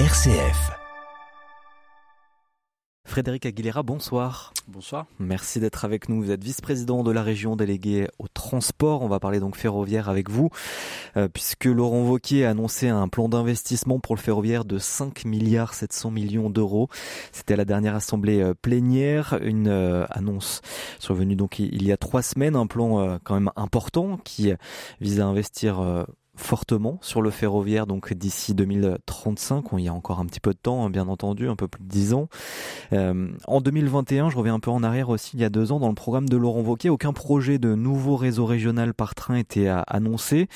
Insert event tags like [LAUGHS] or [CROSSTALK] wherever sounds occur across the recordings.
RCF. Frédéric Aguilera, bonsoir. Bonsoir. Merci d'être avec nous. Vous êtes vice-président de la région délégué au transport. On va parler donc ferroviaire avec vous, euh, puisque Laurent Vauquier a annoncé un plan d'investissement pour le ferroviaire de 5 milliards 700 millions d'euros. C'était la dernière assemblée euh, plénière, une euh, annonce survenue donc il y a trois semaines, un plan quand même important qui vise à investir fortement sur le ferroviaire donc d'ici 2035 on y a encore un petit peu de temps hein, bien entendu un peu plus de 10 ans. Euh, en 2021 je reviens un peu en arrière aussi il y a deux ans dans le programme de Laurent Wauquiez aucun projet de nouveau réseau régional par train était annoncé.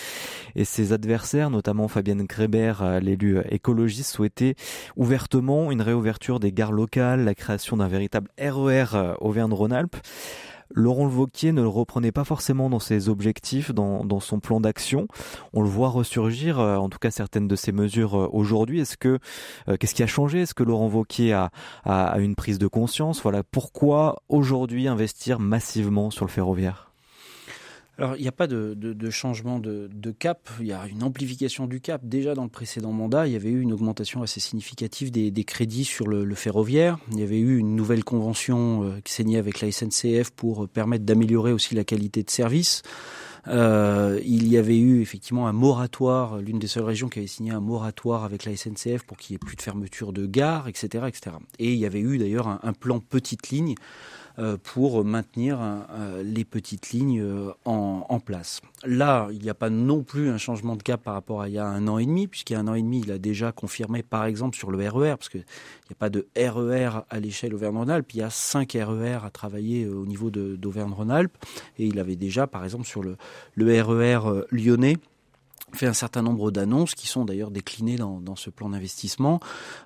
Et ses adversaires notamment Fabienne Greber euh, l'élu écologiste souhaitaient ouvertement une réouverture des gares locales la création d'un véritable RER e Auvergne-Rhône-Alpes Laurent Wauquiez ne le reprenait pas forcément dans ses objectifs, dans, son plan d'action. On le voit ressurgir, euh, en tout cas certaines de ses mesures euh, aujourd'hui. Est-ce que euh, qu'est-ce qui a changé? Est-ce que Laurent Wauquiez a, a, une prise de conscience? Voilà, pourquoi aujourd'hui investir massivement sur le ferroviaire alors, il n'y a pas de, changement de, cap, il y a une amplification du cap. Déjà dans le précédent mandat, il y avait eu une augmentation assez significative des, crédits sur le, ferroviaire. Il y avait eu une nouvelle convention euh, qui niée avec la SNCF pour permettre d'améliorer aussi la qualité de service. Euh, il y avait eu effectivement un moratoire, l'une des seules régions qui avait signé un moratoire avec la SNCF pour qu'il n'y ait plus de fermeture de gare, etc., etc. Et il y avait eu d'ailleurs un, un plan petite ligne euh, pour maintenir euh, les petites lignes euh, en, place. Là, il n'y a pas non plus un changement de cap par rapport à il y a un an et demi, puisqu'il y a un an et demi, il a déjà confirmé, par exemple, sur le RER, e parce qu'il n'y a pas de RER e à l'échelle Auvergne-Rhône-Alpes, il y a cinq RER e à travailler au niveau d'Auvergne-Rhône-Alpes, et il avait déjà, par exemple, sur le, le RER lyonnais, fait un certain nombre d'annonces qui sont d'ailleurs déclinées dans, ce plan d'investissement.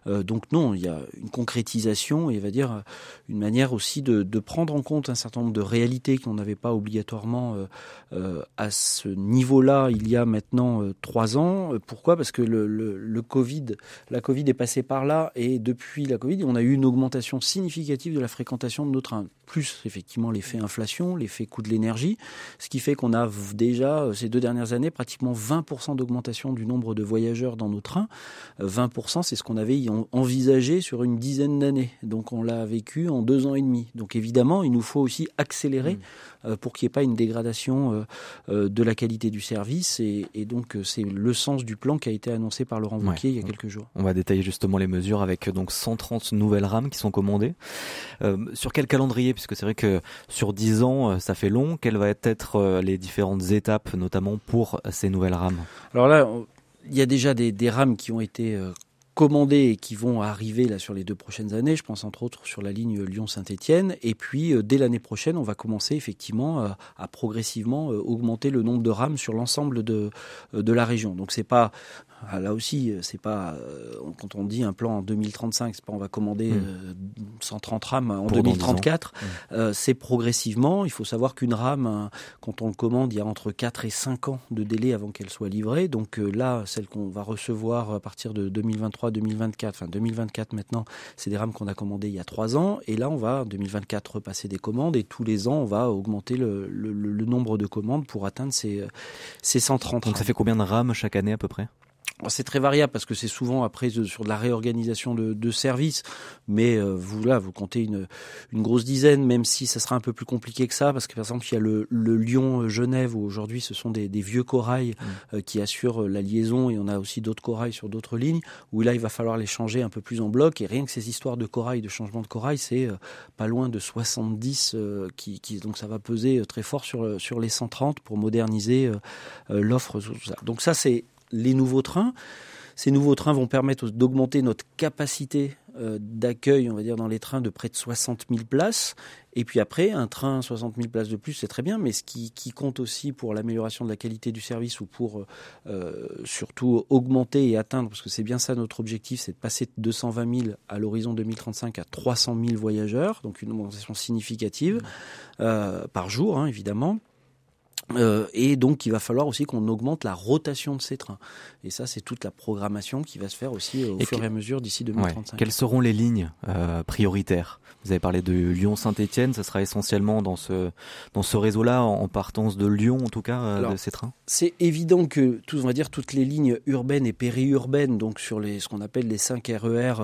Euh, donc non, il y a une concrétisation et va dire une manière aussi de, prendre en compte un certain nombre de réalités qu'on n'avait pas obligatoirement euh, euh, à ce niveau-là il y a maintenant trois ans. Pourquoi? Parce que la Covid est passée par là et depuis la Covid, on a eu une augmentation significative de la fréquentation de nos trains. Plus effectivement l'effet inflation, l'effet coût de l'énergie, ce qui fait qu'on a déjà ces deux dernières années pratiquement 20 d'augmentation du nombre de voyageurs dans nos trains. 20%, euh, c'est ce qu'on avait envisagé sur une dizaine d'années. Donc on l'a vécu en deux ans et demi. Donc évidemment, il nous faut aussi accélérer mmh. euh, pour qu'il n'y ait pas une dégradation euh, de la qualité du service. Et, donc c'est le sens du plan qui a été annoncé par Laurent Wauquiez il y a quelques jours. On va détailler justement les mesures avec donc 130 nouvelles rames qui sont commandées. sur quel calendrier? Puisque c'est vrai que sur 10 ans, ça fait long. Quelles vont être les différentes étapes, notamment pour ces nouvelles rames? Alors là, il y a déjà des, rames qui ont été euh, commandées et qui vont arriver là sur les deux prochaines années. Je pense entre autres sur la ligne Lyon-Saint-Étienne. Et puis euh, dès l'année prochaine, on va commencer effectivement euh, à progressivement augmenter le nombre de rames sur l'ensemble de, de la région. Donc c'est pas ah, là aussi, euh, c'est pas euh, quand on dit un plan en 2035, c'est pas on va commander 130 hmm. euh, rames en 2034. Hmm. c'est progressivement. Il faut savoir qu'une rame, hein, quand on le commande, il y a entre 4 et 5 ans de délai avant qu'elle soit livrée. Donc là, celle qu'on va recevoir à partir de 2023-2024, enfin 2024 maintenant, c'est des rames qu'on a commandées il y a 3 ans. Et là, on va en 2024 repasser des commandes et tous les ans, on va augmenter le, nombre de commandes pour atteindre ces, ces 130. Donc ça fait combien de rames chaque année à peu près? C'est très variable parce que c'est souvent après sur de la réorganisation de, de services, mais euh, vous là vous comptez une, une grosse dizaine, même si ça sera un peu plus compliqué que ça, parce que par exemple il y a le, le Lyon-Genève où aujourd'hui ce sont des, des vieux corails mmh. euh, qui assurent la liaison et on a aussi d'autres corails sur d'autres lignes où là il va falloir les changer un peu plus en bloc et rien que ces histoires de corail, de changement de corail, c'est euh, pas loin de 70 qui, qui, donc ça va peser très fort sur sur les 130 pour moderniser l'offre. Donc ça c'est les nouveaux trains. Ces nouveaux trains vont permettre d'augmenter notre capacité euh, d'accueil, on va dire, dans les trains de près de 60 000 places. Et puis après, un train 60 000 places de plus, c'est très bien, mais ce qui, compte aussi pour l'amélioration de la qualité du service ou pour euh, surtout augmenter et atteindre, parce que c'est bien ça notre objectif, c'est de passer de 220 000 à l'horizon 2035 à 300 000 voyageurs, donc une augmentation significative euh, par jour, hein, évidemment Euh, et donc, il va falloir aussi qu'on augmente la rotation de ces trains. Et ça, c'est toute la programmation qui va se faire aussi au fur et à mesure d'ici 2035. Quelles seront les lignes euh, prioritaires? Vous avez parlé de Lyon-Saint-Étienne, ce sera essentiellement dans ce, dans ce réseau-là, en, partance de Lyon en tout cas, euh, de ces trains? C'est évident que, tout, on va dire, toutes les lignes urbaines et périurbaines, donc sur les, ce qu'on appelle les 5 RER,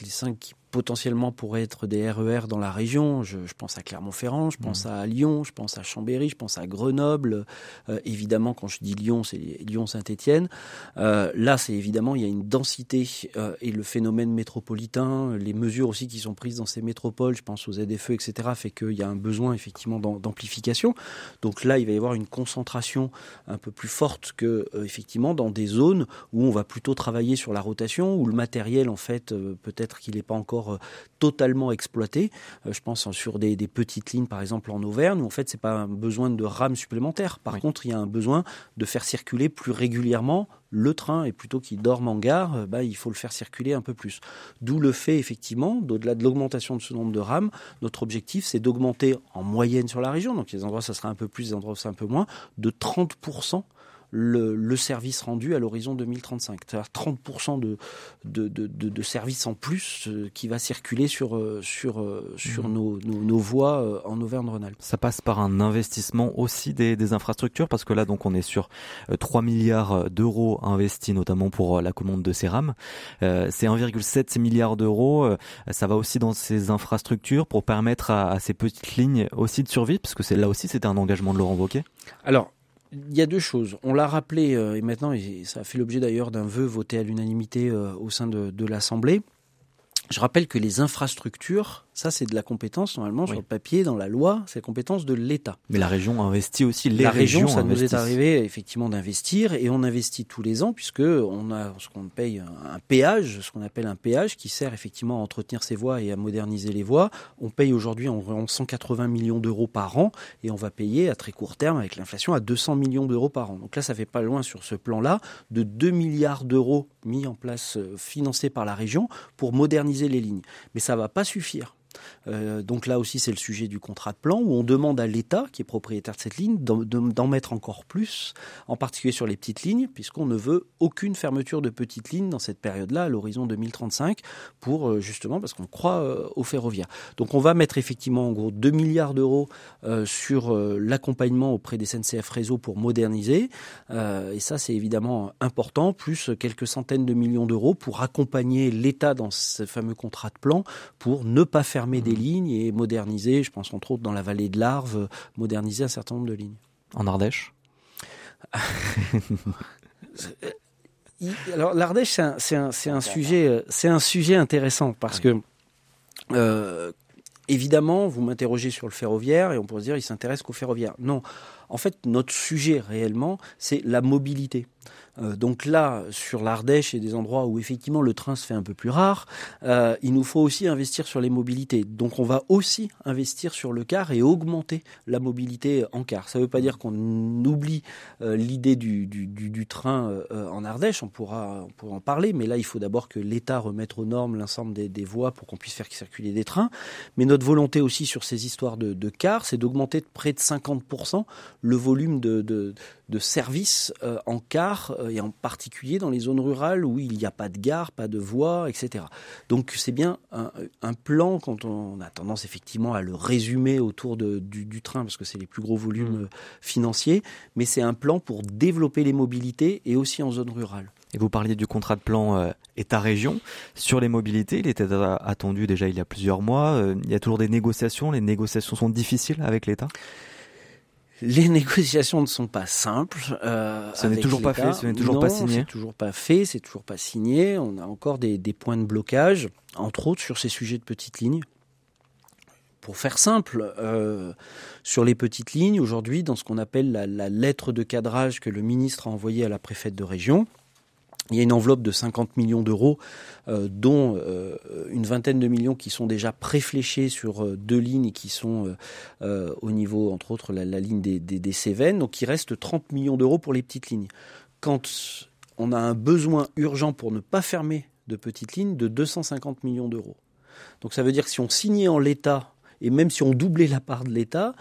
les 5 qui potentiellement pourraient être des RER dans la région. Je, pense à Clermont-Ferrand, je pense mmh. à Lyon, je pense à Chambéry, je pense à Grenoble. Euh, évidemment, quand je dis Lyon, c'est Lyon-Saint-Étienne. Euh, là, c'est évidemment, il y a une densité euh, et le phénomène métropolitain, les mesures aussi qui sont prises dans ces métropoles, je pense aux ZFE, etc., fait qu'il y a un besoin effectivement d'amplification. Donc là, il va y avoir une concentration un peu plus forte que effectivement dans des zones où on va plutôt travailler sur la rotation, où le matériel, en fait, peut-être qu'il n'est pas encore euh, totalement exploité. Euh, je pense sur des, petites lignes, par exemple en Auvergne, où en fait, c'est pas un besoin de rames supplémentaires. Par contre, il y a un besoin de faire circuler plus régulièrement le train et plutôt qu'il dorme en gare, euh, bah, il faut le faire circuler un peu plus. D'où le fait effectivement, au-delà de l'augmentation de ce nombre de rames, notre objectif c'est d'augmenter en moyenne sur la région, donc les endroits ça sera un peu plus, les endroits ça un peu moins, de 30% le, service rendu à l'horizon 2035. C'est-à-dire 30% de, de, de, de, services en plus euh, qui va circuler sur, euh, sur, euh, sur mmh. nos, nos, voies en Auvergne-Rhône-Alpes. Ça passe par un investissement aussi des, des, infrastructures parce que là, donc, on est sur 3 milliards d'euros investis notamment pour la commande de ces rames. c'est 1,7 milliard d'euros. Ça va aussi dans ces infrastructures pour permettre à, à, ces petites lignes aussi de survivre parce que c'est là aussi c'était un engagement de Laurent Wauquiez? Alors il y a deux choses. On l'a rappelé, euh, et maintenant, ça a fait l'objet d'ailleurs d'un vœu voté à l'unanimité euh, au sein de l'Assemblée. Je rappelle que les infrastructures, ça c'est de la compétence normalement sur le papier, dans la loi, c'est la compétence de l'État. Mais la région investit aussi. Les la région, ça nous est arrivé effectivement d'investir et on investit tous les ans puisque on a ce qu'on paye un péage, ce qu'on appelle un péage qui sert effectivement à entretenir ces voies et à moderniser les voies. On paye aujourd'hui environ 180 millions d'euros par an et on va payer à très court terme avec l'inflation à 200 millions d'euros par an. Donc là, ça fait pas loin sur ce plan-là de 2 milliards d'euros mis en place, euh, financés par la région pour moderniser les lignes. Mais ça va pas suffire. Euh, donc là aussi, c'est le sujet du contrat de plan où on demande à l'État, qui est propriétaire de cette ligne, d'en mettre encore plus, en particulier sur les petites lignes, puisqu'on ne veut aucune fermeture de petites lignes dans cette période-là, à l'horizon 2035, pour euh, justement parce qu'on croit euh, au ferroviaire. Donc on va mettre effectivement en gros 2 milliards d'euros sur l'accompagnement auprès des SNCF Réseau pour moderniser, et ça c'est évidemment important, plus quelques centaines de millions d'euros pour accompagner l'État dans ce fameux contrat de plan pour ne pas fermer des lignes et moderniser, je pense entre autres dans la vallée de l'Arve, moderniser un certain nombre de lignes. En Ardèche? [LAUGHS] Alors l'Ardèche, c'est un, un, sujet, c'est un sujet intéressant parce que euh, évidemment, vous m'interrogez sur le ferroviaire et on pourrait se dire il s'intéresse qu'au ferroviaire. Non, en fait, notre sujet réellement, c'est la mobilité. Euh, donc là, sur l'Ardèche et des endroits où effectivement le train se fait un peu plus rare, euh, il nous faut aussi investir sur les mobilités. Donc on va aussi investir sur le car et augmenter la mobilité en car. Ça ne veut pas dire qu'on oublie euh, l'idée du, train en Ardèche, on pourra, en parler, mais là il faut d'abord que l'État remette aux normes l'ensemble des, des, voies pour qu'on puisse faire circuler des trains. Mais notre volonté aussi sur ces histoires de, de cars, c'est d'augmenter de près de 50% le volume de, de, de services en car et en particulier dans les zones rurales où il n'y a pas de gare, pas de voie, etc. Donc c'est bien un, plan quand on a tendance effectivement à le résumer autour de, du, train parce que c'est les plus gros volumes mmh. euh, financiers, mais c'est un plan pour développer les mobilités et aussi en zone rurale. Et vous parliez du contrat de plan euh, État-région. Sur les mobilités, il était attendu déjà il y a plusieurs mois. Euh, il y a toujours des négociations. Les négociations sont difficiles avec l'État? Les négociations ne sont pas simples. Euh, ce n'est toujours pas fait, ce n'est toujours pas signé. C'est toujours pas fait, c'est toujours pas signé. On a encore des, points de blocage, entre autres sur ces sujets de petites lignes. Pour faire simple, euh, sur les petites lignes, aujourd'hui, dans ce qu'on appelle la, la lettre de cadrage que le ministre a envoyée à la préfète de région, il y a une enveloppe de 50 millions d'euros, euh, dont euh, une vingtaine de millions qui sont déjà préfléchés sur euh, deux lignes qui sont au niveau, entre autres, la, ligne des, des, Cévennes. Donc il reste 30 millions d'euros pour les petites lignes. Quand on a un besoin urgent pour ne pas fermer de petites lignes, de 250 millions d'euros. Donc ça veut dire que si on signait en l'état, et même si on doublait la part de l'État,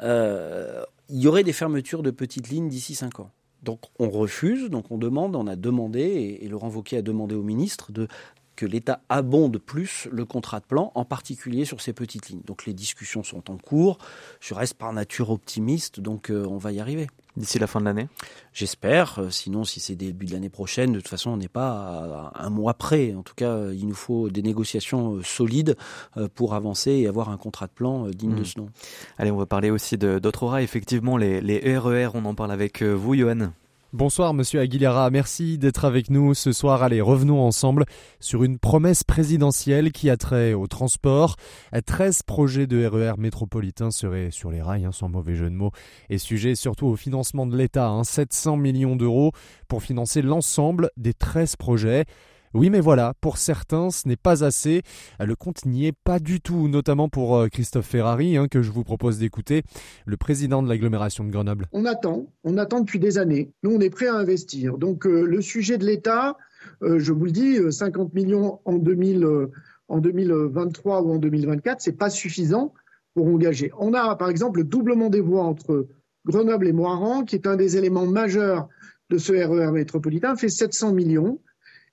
il y aurait des fermetures de petites lignes d'ici 5 ans. Donc on refuse, donc on demande, on a demandé, et, Laurent Wauquiez a demandé au ministre de que l'État abonde plus le contrat de plan, en particulier sur ces petites lignes. Donc les discussions sont en cours. Je reste par nature optimiste, donc euh, on va y arriver. D'ici la fin de l'année? J'espère. Euh, sinon, si c'est début de l'année prochaine, de toute façon, on n'est pas à un mois près. En tout cas, euh, il nous faut des négociations solides pour avancer et avoir un contrat de plan digne de hmm. ce nom. Allez, on va parler aussi d'autres. Effectivement, les, les RER, on en parle avec vous, Johan. Bonsoir Monsieur Aguilera, merci d'être avec nous ce soir. Allez, revenons ensemble sur une promesse présidentielle qui a trait au transport. 13 projets de RER e métropolitains seraient sur les rails, hein, sans mauvais jeu de mots, et sujet surtout au financement de l'État, 700 hein, millions d'euros pour financer l'ensemble des 13 projets. Oui, mais voilà, pour certains, ce n'est pas assez. Le compte n'y est pas du tout, notamment pour euh, Christophe Ferrari, hein, que je vous propose d'écouter, le président de l'agglomération de Grenoble. On attend, on attend depuis des années. Nous, on est prêt à investir. Donc, euh, le sujet de l'État, euh, je vous le dis, 50 millions en, 2000, en 2023 ou en 2024, c'est pas suffisant pour engager. On a, par exemple, le doublement des voies entre Grenoble et Moiran, qui est un des éléments majeurs de ce RER e métropolitain, fait 700 millions.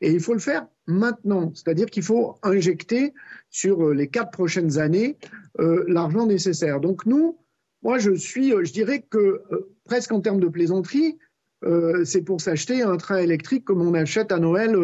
Et il faut le faire maintenant, c'est-à-dire qu'il faut injecter sur euh, les quatre prochaines années euh, l'argent nécessaire. Donc nous, moi je suis, euh, je dirais que presque en termes de plaisanterie, c'est pour s'acheter un train électrique comme on achète à Noël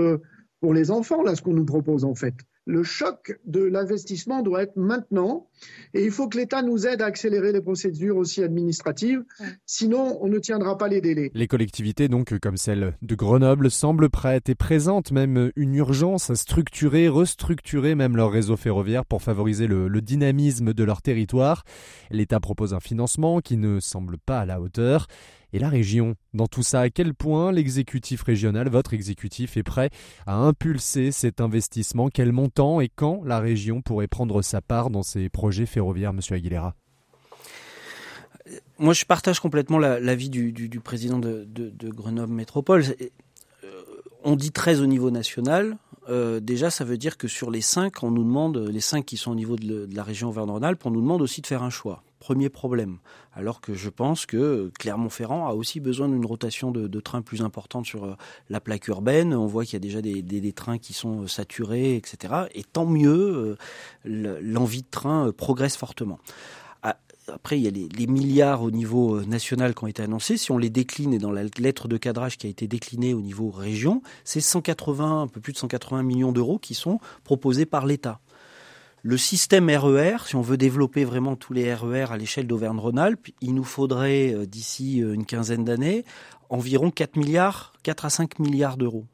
pour les enfants, là ce qu'on nous propose en fait le choc de l'investissement doit être maintenant et il faut que l'État nous aide à accélérer les procédures aussi administratives, sinon on ne tiendra pas les délais. Les collectivités, donc comme celle de Grenoble, semblent prêtes et présentent même une urgence à structurer, restructurer même leur réseau ferroviaire pour favoriser le, le dynamisme de leur territoire. L'État propose un financement qui ne semble pas à la hauteur et la région. Dans tout ça, à quel point l'exécutif régional, votre exécutif, est prêt à impulser cet investissement? Quel montant et quand la région pourrait prendre sa part dans ces projets ferroviaires, Monsieur Aguilera? Moi, je partage complètement l'avis du, président de, Grenoble Métropole. Euh, on dit 13 au niveau national. Euh, déjà, ça veut dire que sur les 5, on nous demande, les 5 qui sont au niveau de, la région Auvergne-Rhône-Alpes, on nous demande aussi de faire un choix. Premier problème. Alors que je pense que Clermont-Ferrand a aussi besoin d'une rotation de, trains plus importante sur euh, la plaque urbaine. On voit qu'il y a déjà des, trains qui sont euh, saturés, etc. Et tant mieux, euh, l'envie de train progresse fortement. Ah, après, il y a les, milliards au niveau national qui ont été annoncés. Si on les décline, et dans la lettre de cadrage qui a été déclinée au niveau région, c'est 180, un peu plus de 180 millions d'euros qui sont proposés par l'État. Le système RER, e si on veut développer vraiment tous les RER e à l'échelle d'Auvergne-Rhône-Alpes, il nous faudrait euh, d'ici euh, une quinzaine d'années environ 4 milliards, 4 à 5 milliards d'euros.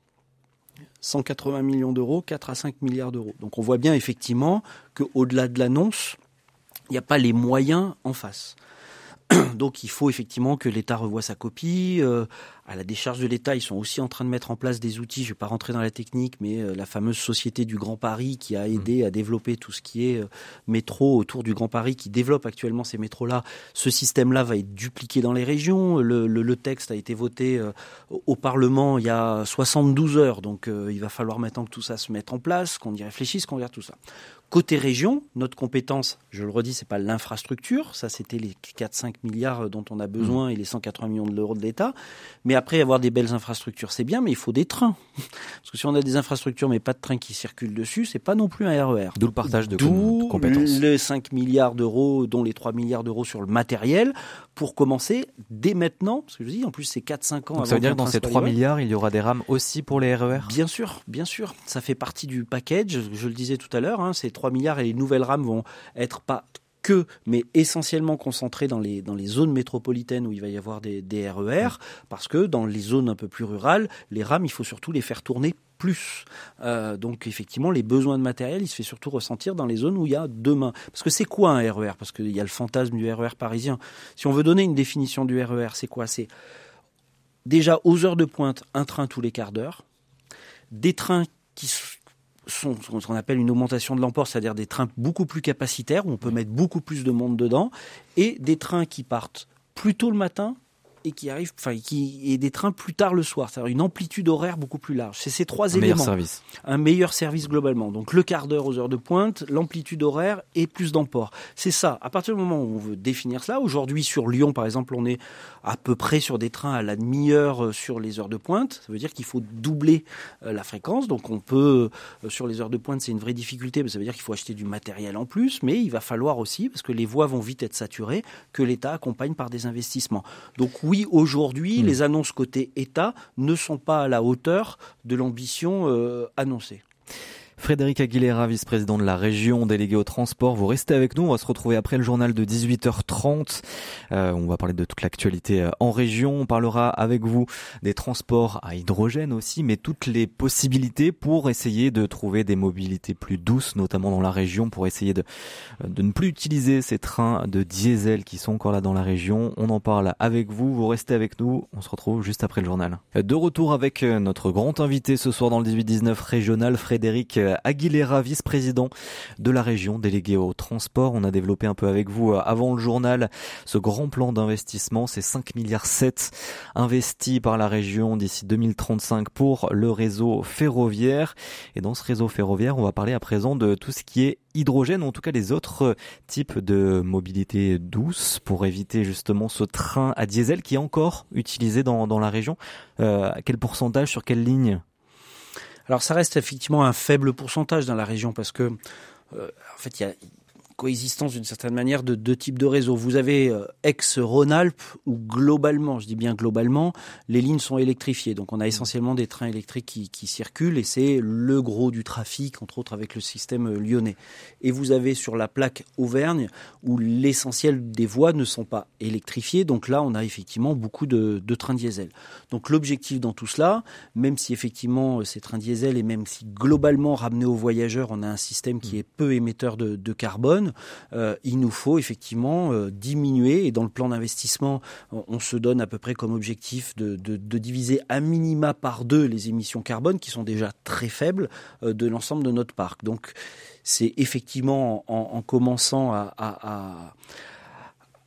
180 millions d'euros, 4 à 5 milliards d'euros. Donc on voit bien effectivement qu'au-delà de l'annonce, il n'y a pas les moyens en face. [CLEARS THROAT] Donc il faut effectivement que l'État revoie sa copie. Euh, à la décharge de l'État, ils sont aussi en train de mettre en place des outils. Je ne vais pas rentrer dans la technique, mais euh, la fameuse société du Grand Paris qui a aidé mmh. à développer tout ce qui est euh, métro autour du Grand Paris, qui développe actuellement ces métros-là. Ce système-là va être dupliqué dans les régions. Le, texte a été voté au Parlement il y a 72 heures, donc il va falloir maintenant que tout ça se mette en place, qu'on y réfléchisse, qu'on regarde tout ça. Côté région, notre compétence, je le redis, c'est pas l'infrastructure, ça c'était les 4-5 milliards dont on a besoin mmh. et les 180 millions d'euros de l'État. Mais après, avoir des belles infrastructures, c'est bien, mais il faut des trains. [LAUGHS] Parce que si on a des infrastructures mais pas de trains qui circulent dessus, c'est pas non plus un RER. D'où le partage de compétences. Les 5 milliards d'euros, dont les 3 milliards d'euros sur le matériel, pour commencer dès maintenant. Parce que je dis, en plus, c'est 4-5 ans. Donc ça veut dire que dans ces 3 milliards, il y aura des rames aussi pour les RER Bien sûr, bien sûr. Ça fait partie du package. Je le disais tout à l'heure, hein, ces 3 milliards et les nouvelles rames vont être pas que, mais essentiellement concentrées dans les, dans les zones métropolitaines où il va y avoir des, des RER, parce que dans les zones un peu plus rurales, les rames, il faut surtout les faire tourner plus. Euh, donc effectivement, les besoins de matériel, il se fait surtout ressentir dans les zones où il y a demain. Parce que c'est quoi un RER Parce qu'il y a le fantasme du RER parisien. Si on veut donner une définition du RER, c'est quoi? C'est déjà aux heures de pointe, un train tous les quarts d'heure, des trains qui sont ce qu'on appelle une augmentation de l'emport, c'est-à-dire des trains beaucoup plus capacitaires, où on peut mettre beaucoup plus de monde dedans, et des trains qui partent plus tôt le matin, et qui arrivent, enfin, qui et des trains plus tard le soir, c'est-à-dire une amplitude horaire beaucoup plus large. C'est ces trois Un éléments. meilleur service. Un meilleur service globalement. Donc le quart d'heure aux heures de pointe, l'amplitude horaire et plus d'emport. C'est ça. À partir du moment où on veut définir cela, aujourd'hui sur Lyon par exemple, on est à peu près sur des trains à la demi-heure euh, sur les heures de pointe. Ça veut dire qu'il faut doubler euh, la fréquence. Donc on peut euh, sur les heures de pointe, c'est une vraie difficulté. que Ça veut dire qu'il faut acheter du matériel en plus, mais il va falloir aussi parce que les voies vont vite être saturées que l'État accompagne par des investissements. Donc oui, aujourd'hui, Mmh. les annonces côté État ne sont pas à la hauteur de l'ambition euh, annoncée. Frédéric Aguilera, vice-président de la région, délégué au transport. Vous restez avec nous. On va se retrouver après le journal de 18h30. Euh, on va parler de toute l'actualité euh, en région. On parlera avec vous des transports à hydrogène aussi, mais toutes les possibilités pour essayer de trouver des mobilités plus douces, notamment dans la région, pour essayer de, de ne plus utiliser ces trains de diesel qui sont encore là dans la région. On en parle avec vous. Vous restez avec nous. On se retrouve juste après le journal. De retour avec euh, notre grand invité ce soir dans le 18-19 régional, Frédéric euh, Aguilera, vice-président de la région, délégué au transport. On a développé un peu avec vous euh, avant le journal ce grand plan d'investissement, c'est 5 milliards 7 investis par la région d'ici 2035 pour le réseau ferroviaire. Et dans ce réseau ferroviaire, on va parler à présent de tout ce qui est hydrogène, ou en tout cas les autres types de mobilité douce pour éviter justement ce train à diesel qui est encore utilisé dans, la région. Euh, quel pourcentage, sur quelle ligne? Alors ça reste effectivement un faible pourcentage dans la région parce que euh, en fait il y a coexistence d'une certaine manière de deux types de réseaux. Vous avez euh, ex-Rhône-Alpes où globalement, je dis bien globalement, les lignes sont électrifiées. Donc on a essentiellement des trains électriques qui, qui circulent et c'est le gros du trafic, entre autres avec le système euh, lyonnais. Et vous avez sur la plaque Auvergne où l'essentiel des voies ne sont pas électrifiées. Donc là, on a effectivement beaucoup de, de trains diesel. Donc l'objectif dans tout cela, même si effectivement euh, ces trains diesel et même si globalement ramené aux voyageurs, on a un système qui est peu émetteur de, de carbone, euh, il nous faut effectivement euh, diminuer. Et dans le plan d'investissement, on, se donne à peu près comme objectif de, diviser à minima par deux les émissions carbone, qui sont déjà très faibles, euh, de l'ensemble de notre parc. Donc c'est effectivement en, en, commençant à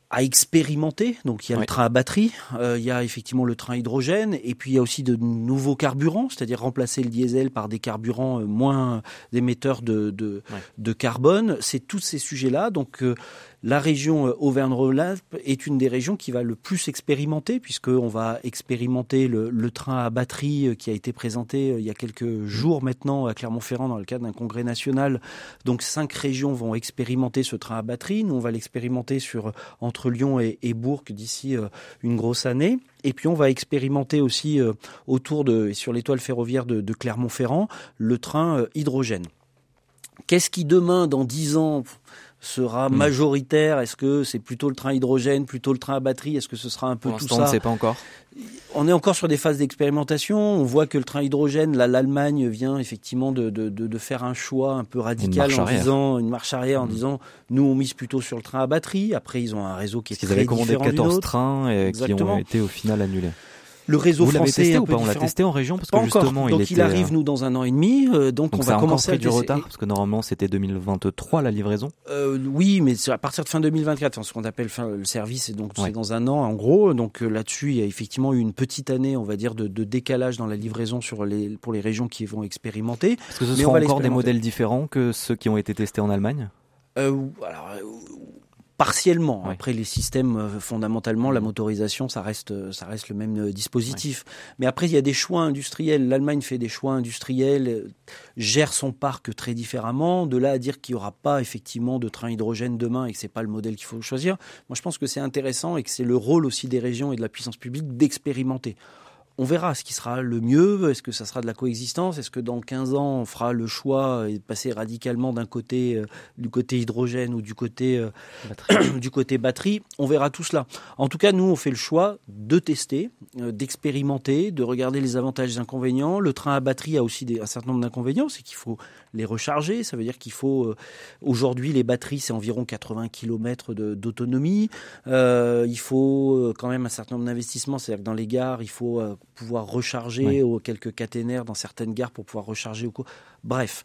à expérimenter. Donc il y a oui. le train à batterie, euh, il y a effectivement le train hydrogène, et puis il y a aussi de nouveaux carburants, c'est-à-dire remplacer le diesel par des carburants euh, moins émetteurs de, de carbone. C'est tous ces sujets-là. Donc euh, la région Auvergne-Rhône-Alpes est une des régions qui va le plus expérimenter, puisqu'on va expérimenter le, train à batterie qui a été présenté il y a quelques jours maintenant à Clermont-Ferrand dans le cadre d'un congrès national. Donc cinq régions vont expérimenter ce train à batterie. Nous, on va l'expérimenter sur entre Lyon et, Bourg d'ici une grosse année. Et puis on va expérimenter aussi autour de sur l'étoile ferroviaire de Clermont-Ferrand le train hydrogène. Qu'est-ce qui demain, dans dix ans, sera Hmm. majoritaire? Est-ce que c'est plutôt le train hydrogène, plutôt le train à batterie? Est-ce que ce sera un peu Pour tout ça on ne sait pas encore. On est encore sur des phases d'expérimentation. On voit que le train hydrogène, là, l'Allemagne vient effectivement de, de, de, faire un choix un peu radical en arrière. disant une marche arrière, en Mmh. disant nous on mise plutôt sur le train à batterie. Après ils ont un réseau qui est Ils très avaient commandé différent du 14 nôtre. trains et qui ont été au final annulés. Le réseau Vous français est testé un ou peu pas? On l'a testé en région parce que Pas encore. justement donc il était. il arrive nous dans un an et demi. euh, donc, donc on ça va a commencer pris à du retard parce que normalement c'était 2023 la livraison. Euh, oui, mais c'est à partir de fin 2024, hein, ce qu'on appelle fin, le service, et donc Ouais. c'est dans un an en gros. Donc euh, là-dessus, il y a effectivement eu une petite année, on va dire, de, de décalage dans la livraison sur les, pour les régions qui vont expérimenter. Est-ce que ce Mais va encore des modèles différents que ceux qui ont été testés en Allemagne? Euh, alors, euh, partiellement. Après, les systèmes, euh, fondamentalement, la motorisation, ça reste, euh, ça reste le même euh, dispositif. Mais après, il y a des choix industriels. L'Allemagne fait des choix industriels, gère son parc très différemment. De là à dire qu'il n'y aura pas effectivement de train hydrogène demain et que c'est pas le modèle qu'il faut choisir. Moi, je pense que c'est intéressant et que c'est le rôle aussi des régions et de la puissance publique d'expérimenter. On verra ce qui sera le mieux? Est-ce que ça sera de la coexistence? Est-ce que dans 15 ans, on fera le choix de passer radicalement d'un côté, euh, du côté hydrogène ou du côté, euh, [CLEARS THROAT] du côté batterie? On verra tout cela. En tout cas, nous, on fait le choix de tester, euh, d'expérimenter, de regarder les avantages et les inconvénients. Le train à batterie a aussi des, un certain nombre d'inconvénients. C'est qu'il faut les recharger. Ça veut dire qu'il faut... euh, Aujourd'hui, les batteries, c'est environ 80 km d'autonomie. Euh, il faut euh, quand même un certain nombre d'investissements. C'est-à-dire que dans les gares, il faut pouvoir recharger quelques caténaires dans certaines gares pour pouvoir recharger. Bref,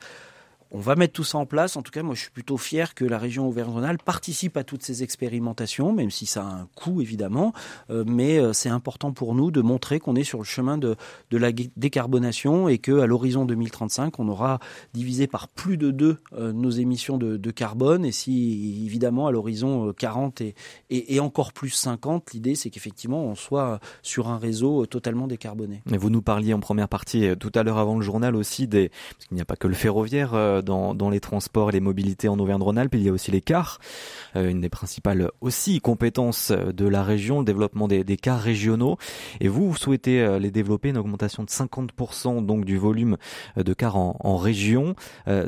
on va mettre tout ça en place. En tout cas, moi, je suis plutôt fier que la région Auvergne-Rhône-Alpes participe à toutes ces expérimentations, même si ça a un coût, évidemment. Euh, mais euh, c'est important pour nous de montrer qu'on est sur le chemin de, de la décarbonation et qu'à l'horizon 2035, on aura divisé par plus de deux euh, nos émissions de, de, carbone. Et si, évidemment, à l'horizon 40 et, et, encore plus 50, l'idée, c'est qu'effectivement, on soit sur un réseau totalement décarboné. Et vous nous parliez en première partie, tout à l'heure avant le journal aussi, des... parce qu'il n'y a pas que le ferroviaire dans, les transports et les mobilités en Auvergne-Rhône-Alpes. Il y a aussi les cars, euh, une des principales aussi compétences de la région, le développement des, cars régionaux. Et vous, vous souhaitez euh, les développer, une augmentation de 50% donc du volume euh, de cars en, région.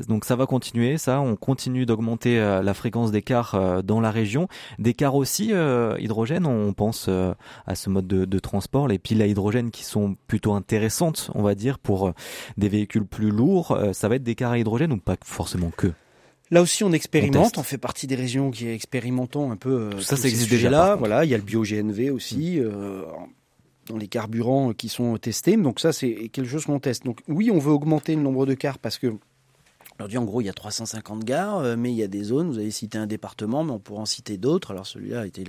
donc ça va continuer, ça. On continue d'augmenter la fréquence des cars dans la région. Des cars aussi hydrogène, on pense à ce mode de, de transport, les piles à hydrogène qui sont plutôt intéressantes, on va dire, pour des véhicules plus lourds. Ça va être des cars à hydrogène ou pas forcément que. Là aussi, on expérimente. On, fait partie des régions qui expérimentons un peu. Euh, ça, ça existe déjà. Là, voilà, il y a le bio-GNV aussi. Mm. Euh, dans les carburants qui sont testés. Donc ça, c'est quelque chose qu'on teste. Donc oui, on veut augmenter le nombre de cars parce que Aujourd'hui, en gros, il y a 350 gares, euh, mais il y a des zones. Vous avez cité un département, mais on pourrait en citer d'autres. Alors celui-là a été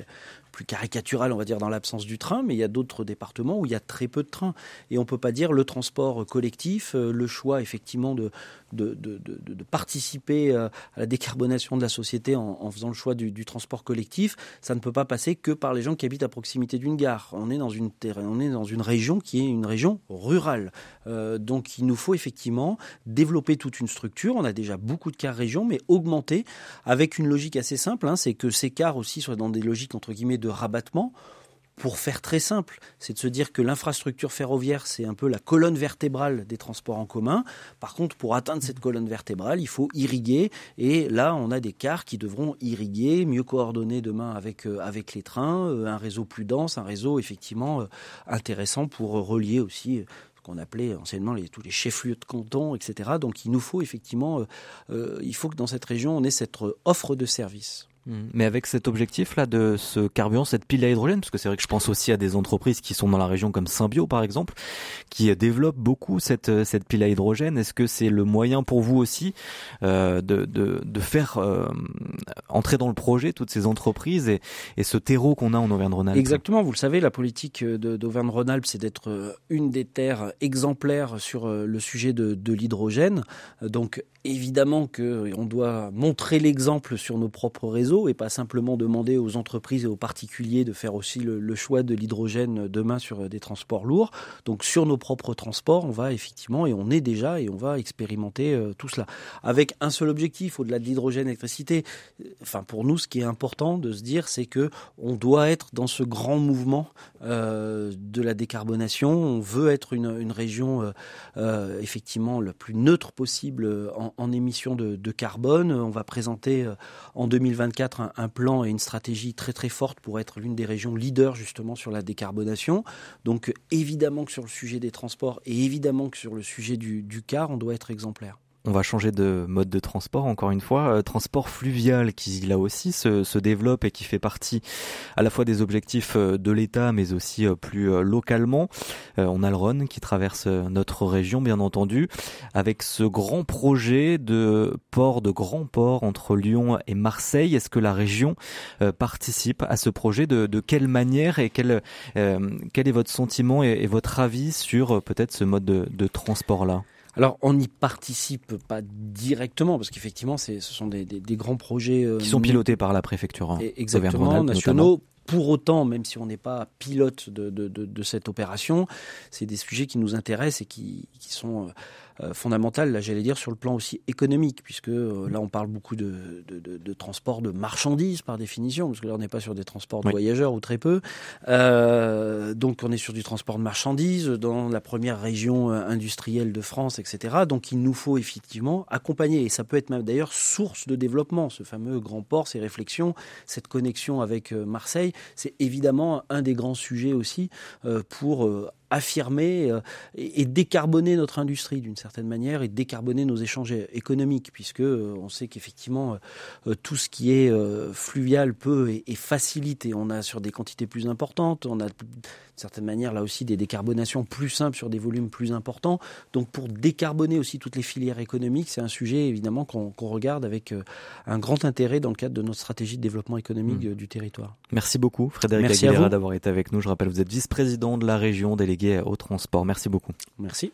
plus caricatural, on va dire, dans l'absence du train, mais il y a d'autres départements où il y a très peu de trains. Et on ne peut pas dire le transport collectif, le choix effectivement de, de, participer euh, à la décarbonation de la société en, faisant le choix du, transport collectif, ça ne peut pas passer que par les gens qui habitent à proximité d'une gare. On est dans une, on est dans une région qui est une région rurale. Euh, donc il nous faut effectivement développer toute une structure. On a déjà beaucoup de cars régions, mais augmenter avec une logique assez simple, hein, c'est que ces cars aussi soient dans des logiques entre guillemets de rabattement. Pour faire très simple, c'est de se dire que l'infrastructure ferroviaire, c'est un peu la colonne vertébrale des transports en commun. Par contre, pour atteindre cette colonne vertébrale, il faut irriguer. Et là, on a des cars qui devront irriguer, mieux coordonner demain avec, euh, avec les trains, euh, un réseau plus dense, un réseau effectivement euh, intéressant pour relier aussi ce qu'on appelait anciennement les, tous les chefs-lieux de canton, etc. Donc il nous faut effectivement, il faut que dans cette région, on ait cette offre de services. Mm. Mais avec cet objectif-là de ce carburant, cette pile à hydrogène, parce que c'est vrai que je pense aussi à des entreprises qui sont dans la région comme Symbio par exemple, qui développent beaucoup cette, cette pile à hydrogène. Est-ce que c'est le moyen pour vous aussi euh, de, de, de, faire euh, entrer dans le projet toutes ces entreprises et, ce terreau qu'on a en Auvergne-Rhône-Alpes? Exactement, vous le savez, la politique d'Auvergne-Rhône-Alpes, c'est d'être euh, une des terres exemplaires sur euh, le sujet de, de l'hydrogène. Donc évidemment qu'on doit montrer l'exemple sur nos propres réseaux et pas simplement demander aux entreprises et aux particuliers de faire aussi le, choix de l'hydrogène demain sur des transports lourds. Donc sur nos propres transports, on va effectivement, et on est déjà, et on va expérimenter euh, tout cela. Avec un seul objectif, au-delà de l'hydrogène électricité, enfin pour nous, ce qui est important de se dire, c'est que on doit être dans ce grand mouvement euh, de la décarbonation. On veut être une, région euh, euh effectivement le plus neutre possible en, en, émissions de, carbone. On va présenter euh, en 2024 un, plan et une stratégie très très forte pour être l'une des régions leaders justement sur la décarbonation. Donc évidemment que sur le sujet des transports et évidemment que sur le sujet du car, on doit être exemplaire. On va changer de mode de transport encore une fois. Euh, transport fluvial qui là aussi se, développe et qui fait partie à la fois des objectifs euh, de l'État mais aussi euh, plus localement. on a le Rhône qui traverse notre région bien entendu avec ce grand projet de port, de grand port entre Lyon et Marseille. Est-ce que la région participe à ce projet de, quelle manière et quel, est votre sentiment et, votre avis sur peut-être ce mode de, de transport là alors, on n'y participe pas directement, parce qu'effectivement, ce sont des, grands projets... Euh, qui sont pilotés par la préfecture. Hein, exactement, nationaux. Pour autant, même si on n'est pas pilote de, cette opération, c'est des sujets qui nous intéressent et qui, qui sont... Euh, fondamentale, là j'allais dire, sur le plan aussi économique, puisque euh, là on parle beaucoup de, de, de, transport de marchandises par définition, parce que là on n'est pas sur des transports de voyageurs ou très peu. Euh, donc on est sur du transport de marchandises dans la première région euh, industrielle de France, etc. Donc il nous faut effectivement accompagner, et ça peut être même d'ailleurs source de développement, ce fameux grand port, ces réflexions, cette connexion avec Marseille, c'est évidemment un des grands sujets aussi pour affirmer et, décarboner notre industrie d'une certaine manière et décarboner nos échanges économiques, puisque on sait qu'effectivement tout ce qui est fluvial peut et, et facilite. Et on a sur des quantités plus importantes, on a d'une certaine manière, là aussi, des décarbonations plus simples sur des volumes plus importants. Donc, pour décarboner aussi toutes les filières économiques, c'est un sujet, évidemment, qu'on regarde avec euh, un grand intérêt dans le cadre de notre stratégie de développement économique mmh. du territoire. Merci beaucoup, Frédéric Aguilera, d'avoir été avec nous. Je rappelle, vous êtes vice-président de la région au transport. Merci beaucoup. Merci.